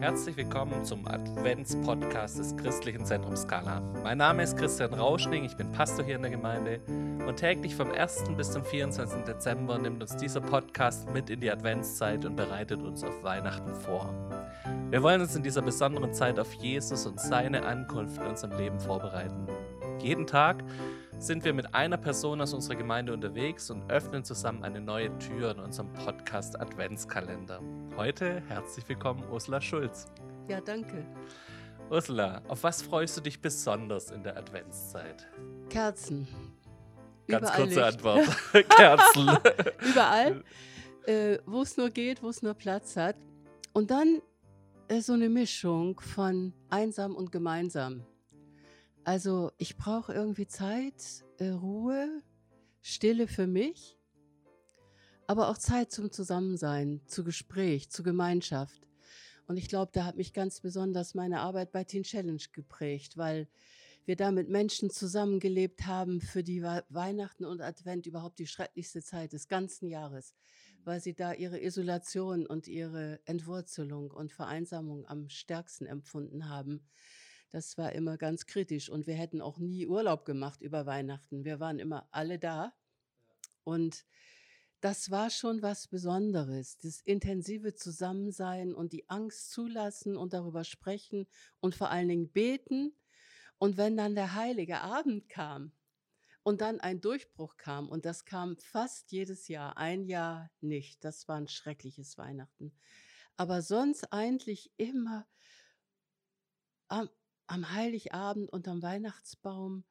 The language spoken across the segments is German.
Herzlich willkommen zum Advents-Podcast des Christlichen Zentrums Skala. Mein Name ist Christian Rauschning, ich bin Pastor hier in der Gemeinde und täglich vom 1. bis zum 24. Dezember nimmt uns dieser Podcast mit in die Adventszeit und bereitet uns auf Weihnachten vor. Wir wollen uns in dieser besonderen Zeit auf Jesus und seine Ankunft in unserem Leben vorbereiten. Jeden Tag sind wir mit einer Person aus unserer Gemeinde unterwegs und öffnen zusammen eine neue Tür in unserem Podcast Adventskalender. Heute herzlich willkommen Ursula Schulz. Ja, danke. Ursula, auf was freust du dich besonders in der Adventszeit? Kerzen. Ganz Überall kurze Licht. Antwort. Kerzen. Überall, äh, wo es nur geht, wo es nur Platz hat. Und dann äh, so eine Mischung von einsam und gemeinsam. Also ich brauche irgendwie Zeit, äh, Ruhe, Stille für mich, aber auch Zeit zum Zusammensein, zu Gespräch, zu Gemeinschaft. Und ich glaube, da hat mich ganz besonders meine Arbeit bei Teen Challenge geprägt, weil wir da mit Menschen zusammengelebt haben, für die Wei- Weihnachten und Advent überhaupt die schrecklichste Zeit des ganzen Jahres, weil sie da ihre Isolation und ihre Entwurzelung und Vereinsamung am stärksten empfunden haben. Das war immer ganz kritisch und wir hätten auch nie Urlaub gemacht über Weihnachten. Wir waren immer alle da und das war schon was Besonderes, das intensive Zusammensein und die Angst zulassen und darüber sprechen und vor allen Dingen beten. Und wenn dann der heilige Abend kam und dann ein Durchbruch kam, und das kam fast jedes Jahr, ein Jahr nicht, das war ein schreckliches Weihnachten, aber sonst eigentlich immer am, am Heiligabend unterm Weihnachtsbaum,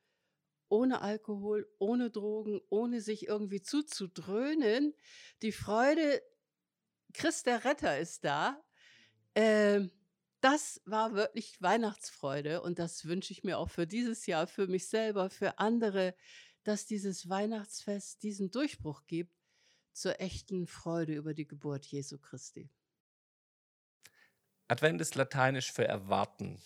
ohne Alkohol, ohne Drogen, ohne sich irgendwie zuzudröhnen. Die Freude, Christ der Retter ist da. Ähm, das war wirklich Weihnachtsfreude und das wünsche ich mir auch für dieses Jahr, für mich selber, für andere, dass dieses Weihnachtsfest diesen Durchbruch gibt zur echten Freude über die Geburt Jesu Christi. Advent ist lateinisch für erwarten.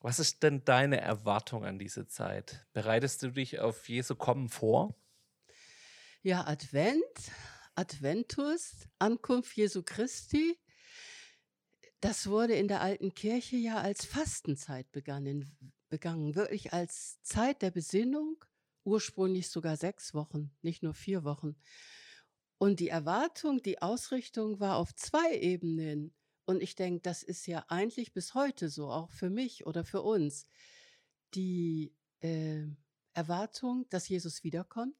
Was ist denn deine Erwartung an diese Zeit? Bereitest du dich auf Jesu Kommen vor? Ja, Advent, Adventus, Ankunft Jesu Christi, das wurde in der alten Kirche ja als Fastenzeit begangen, begangen, wirklich als Zeit der Besinnung, ursprünglich sogar sechs Wochen, nicht nur vier Wochen. Und die Erwartung, die Ausrichtung war auf zwei Ebenen. Und ich denke, das ist ja eigentlich bis heute so, auch für mich oder für uns. Die äh, Erwartung, dass Jesus wiederkommt,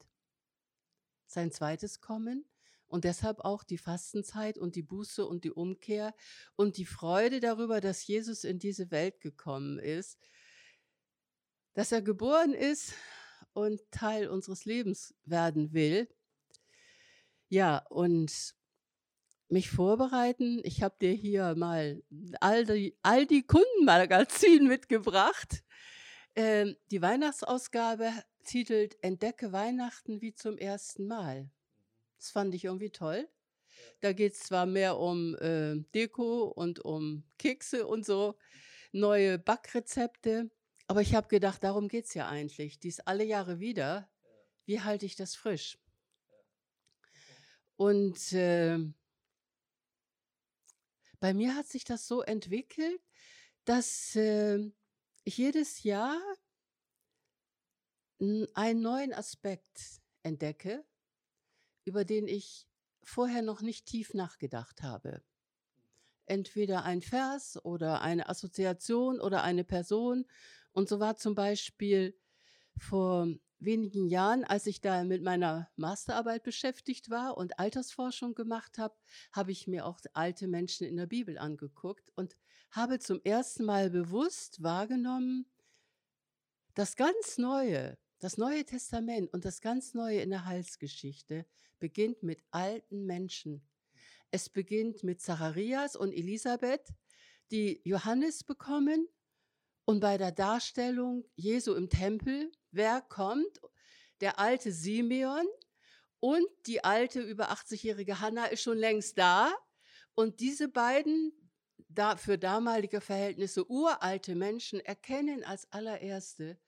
sein zweites Kommen und deshalb auch die Fastenzeit und die Buße und die Umkehr und die Freude darüber, dass Jesus in diese Welt gekommen ist, dass er geboren ist und Teil unseres Lebens werden will. Ja, und mich vorbereiten. Ich habe dir hier mal all die, all die Kundenmagazin mitgebracht. Ähm, die Weihnachtsausgabe titelt Entdecke Weihnachten wie zum ersten Mal. Das fand ich irgendwie toll. Da geht es zwar mehr um äh, Deko und um Kekse und so, neue Backrezepte, aber ich habe gedacht, darum geht es ja eigentlich. Dies alle Jahre wieder. Wie halte ich das frisch? Und äh, bei mir hat sich das so entwickelt, dass äh, ich jedes Jahr einen neuen Aspekt entdecke, über den ich vorher noch nicht tief nachgedacht habe. Entweder ein Vers oder eine Assoziation oder eine Person. Und so war zum Beispiel vor wenigen Jahren, als ich da mit meiner Masterarbeit beschäftigt war und Altersforschung gemacht habe, habe ich mir auch alte Menschen in der Bibel angeguckt und habe zum ersten Mal bewusst wahrgenommen, das ganz Neue, das Neue Testament und das ganz Neue in der Heilsgeschichte beginnt mit alten Menschen. Es beginnt mit Zacharias und Elisabeth, die Johannes bekommen und bei der Darstellung Jesu im Tempel, wer kommt? Der alte Simeon und die alte über 80-jährige Hannah ist schon längst da. Und diese beiden da für damalige Verhältnisse uralte Menschen erkennen als allererste,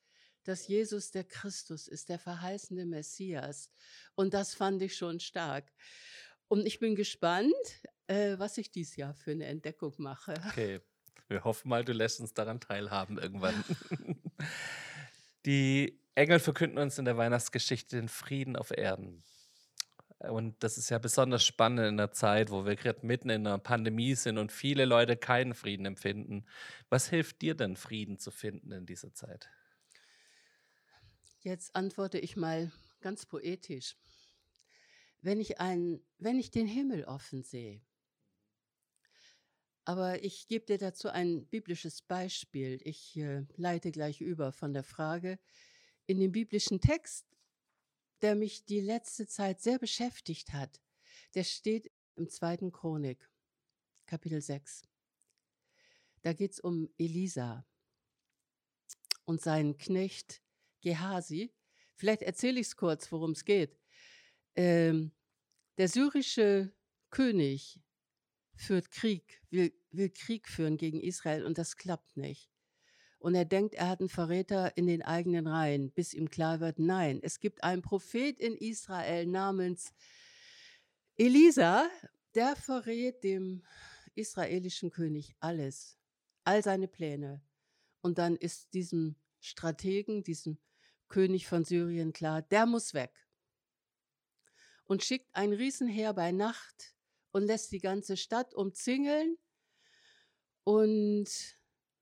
dass Jesus der Christus ist, der verheißene Messias. Und das fand ich schon stark. Und ich bin gespannt, äh, was ich dieses Jahr für eine Entdeckung mache. Okay. Wir hoffen mal, du lässt uns daran teilhaben irgendwann. Die Engel verkünden uns in der Weihnachtsgeschichte den Frieden auf Erden. Und das ist ja besonders spannend in der Zeit, wo wir gerade mitten in einer Pandemie sind und viele Leute keinen Frieden empfinden. Was hilft dir denn, Frieden zu finden in dieser Zeit? Jetzt antworte ich mal ganz poetisch. Wenn ich, ein, wenn ich den Himmel offen sehe, aber ich gebe dir dazu ein biblisches Beispiel. Ich äh, leite gleich über von der Frage. In dem biblischen Text der mich die letzte Zeit sehr beschäftigt hat, der steht im zweiten Chronik, Kapitel 6. Da geht es um Elisa und seinen Knecht Gehasi. Vielleicht erzähle ich es kurz, worum es geht. Ähm, der syrische König führt Krieg, will, will Krieg führen gegen Israel und das klappt nicht und er denkt, er hat einen Verräter in den eigenen Reihen, bis ihm klar wird, nein, es gibt einen Prophet in Israel namens Elisa, der verrät dem israelischen König alles, all seine Pläne. Und dann ist diesem Strategen, diesem König von Syrien klar, der muss weg. Und schickt ein Riesenheer bei Nacht und lässt die ganze Stadt umzingeln und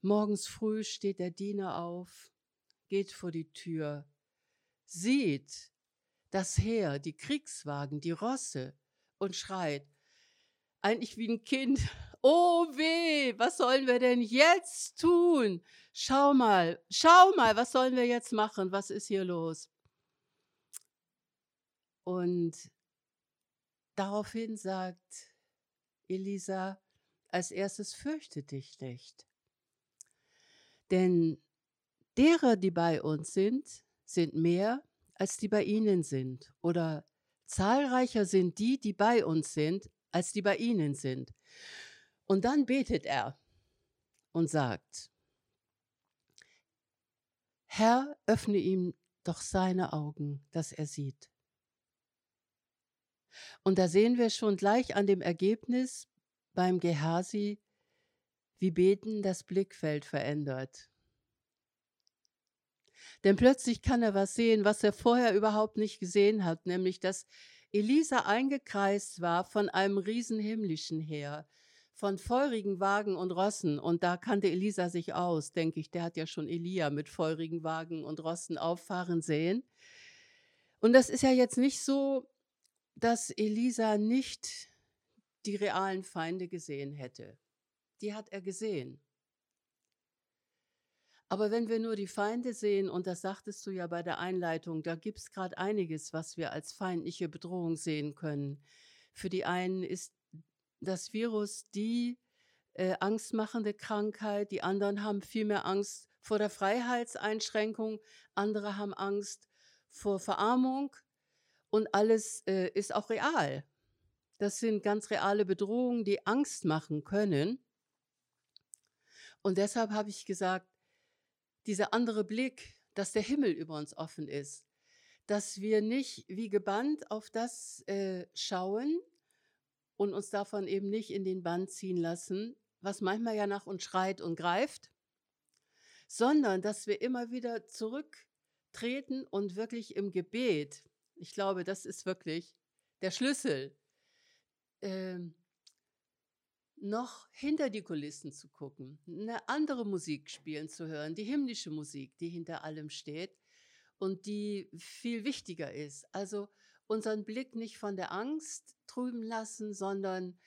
Morgens früh steht der Diener auf, geht vor die Tür, sieht das Heer, die Kriegswagen, die Rosse und schreit, eigentlich wie ein Kind, oh weh, was sollen wir denn jetzt tun? Schau mal, schau mal, was sollen wir jetzt machen? Was ist hier los? Und daraufhin sagt Elisa, als erstes fürchte dich nicht. Denn derer, die bei uns sind, sind mehr, als die bei ihnen sind. Oder zahlreicher sind die, die bei uns sind, als die bei ihnen sind. Und dann betet er und sagt, Herr, öffne ihm doch seine Augen, dass er sieht. Und da sehen wir schon gleich an dem Ergebnis beim Gehasi, wie Beten das Blickfeld verändert. Denn plötzlich kann er was sehen, was er vorher überhaupt nicht gesehen hat, nämlich dass Elisa eingekreist war von einem riesen himmlischen Heer, von feurigen Wagen und Rossen. Und da kannte Elisa sich aus, denke ich. Der hat ja schon Elia mit feurigen Wagen und Rossen auffahren sehen. Und das ist ja jetzt nicht so, dass Elisa nicht die realen Feinde gesehen hätte die hat er gesehen. Aber wenn wir nur die Feinde sehen, und das sagtest du ja bei der Einleitung, da gibt es gerade einiges, was wir als feindliche Bedrohung sehen können. Für die einen ist das Virus die äh, angstmachende Krankheit, die anderen haben viel mehr Angst vor der Freiheitseinschränkung, andere haben Angst vor Verarmung und alles äh, ist auch real. Das sind ganz reale Bedrohungen, die Angst machen können. Und deshalb habe ich gesagt, dieser andere Blick, dass der Himmel über uns offen ist, dass wir nicht wie gebannt auf das äh, schauen und uns davon eben nicht in den Bann ziehen lassen, was manchmal ja nach uns schreit und greift, sondern dass wir immer wieder zurücktreten und wirklich im Gebet, ich glaube, das ist wirklich der Schlüssel, äh, noch hinter die Kulissen zu gucken, eine andere Musik spielen zu hören, die himmlische Musik, die hinter allem steht und die viel wichtiger ist. Also unseren Blick nicht von der Angst trüben lassen, sondern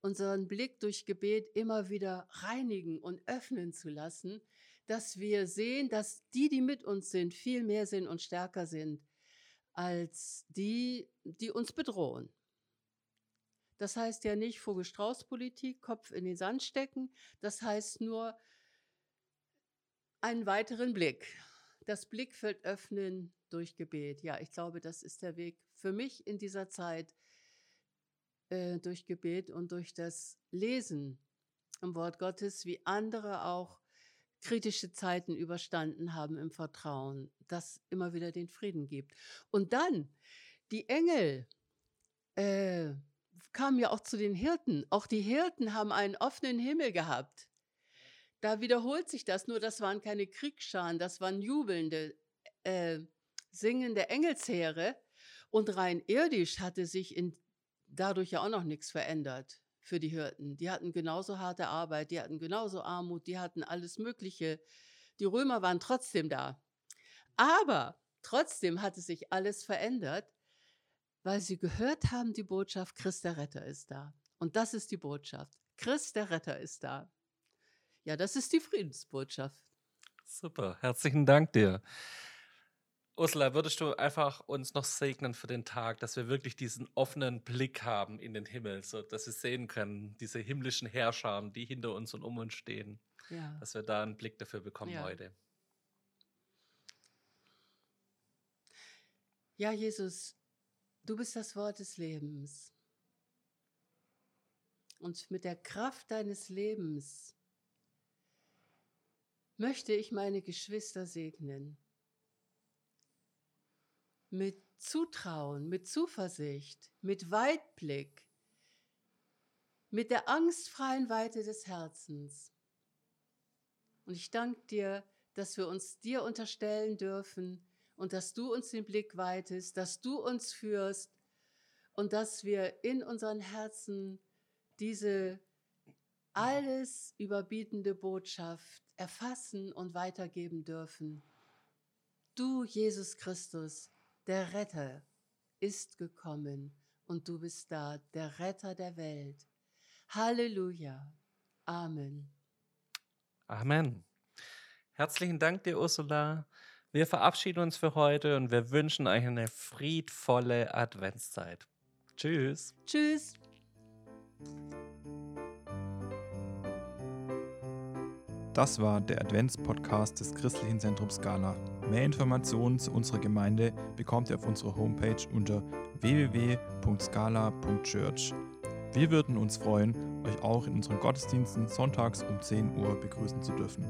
unseren Blick durch Gebet immer wieder reinigen und öffnen zu lassen, dass wir sehen, dass die, die mit uns sind, viel mehr sind und stärker sind als die, die uns bedrohen. Das heißt ja nicht Vogel-Strauß-Politik, Kopf in den Sand stecken. Das heißt nur einen weiteren Blick. Das Blickfeld öffnen durch Gebet. Ja, ich glaube, das ist der Weg für mich in dieser Zeit äh, durch Gebet und durch das Lesen im Wort Gottes, wie andere auch kritische Zeiten überstanden haben im Vertrauen, das immer wieder den Frieden gibt. Und dann die Engel. Äh, kam ja auch zu den Hirten. Auch die Hirten haben einen offenen Himmel gehabt. da wiederholt sich das, nur das waren keine Kriegsscharen, das waren jubelnde, äh, singende Engelsheere. Und rein irdisch hatte sich in, dadurch ja auch noch nichts verändert für die Hirten. Die hatten genauso harte Arbeit, die hatten genauso Armut, die hatten alles Mögliche. Die Römer waren trotzdem da. Aber trotzdem hatte sich alles verändert, weil sie gehört haben, die Botschaft, Christ der Retter ist da. Und das ist die Botschaft. Christ der Retter ist da. Ja, das ist die Friedensbotschaft. Super, herzlichen Dank dir. Ursula, würdest du einfach uns noch segnen für den Tag, dass wir wirklich diesen offenen Blick haben in den Himmel, so dass wir sehen können, diese himmlischen Herrscher, die hinter uns und um uns stehen, ja. dass wir da einen Blick dafür bekommen ja. heute. Ja, Jesus, du bist das Wort des Lebens. Und mit der Kraft deines Lebens möchte ich meine Geschwister segnen. Mit Zutrauen, mit Zuversicht, mit Weitblick, mit der angstfreien Weite des Herzens. Und ich danke dir, dass wir uns dir unterstellen dürfen und dass du uns den Blick weitest, dass du uns führst und dass wir in unseren Herzen diese alles überbietende Botschaft erfassen und weitergeben dürfen. Du, Jesus Christus, der Retter, ist gekommen und du bist da, der Retter der Welt. Halleluja. Amen. Amen. Herzlichen Dank dir, Ursula. Wir verabschieden uns für heute und wir wünschen euch eine friedvolle Adventszeit. Tschüss. Tschüss. Das war der Adventspodcast des Christlichen Zentrums Scala. Mehr Informationen zu unserer Gemeinde bekommt ihr auf unserer Homepage unter www.scala.church. Wir würden uns freuen, euch auch in unseren Gottesdiensten sonntags um 10 Uhr begrüßen zu dürfen.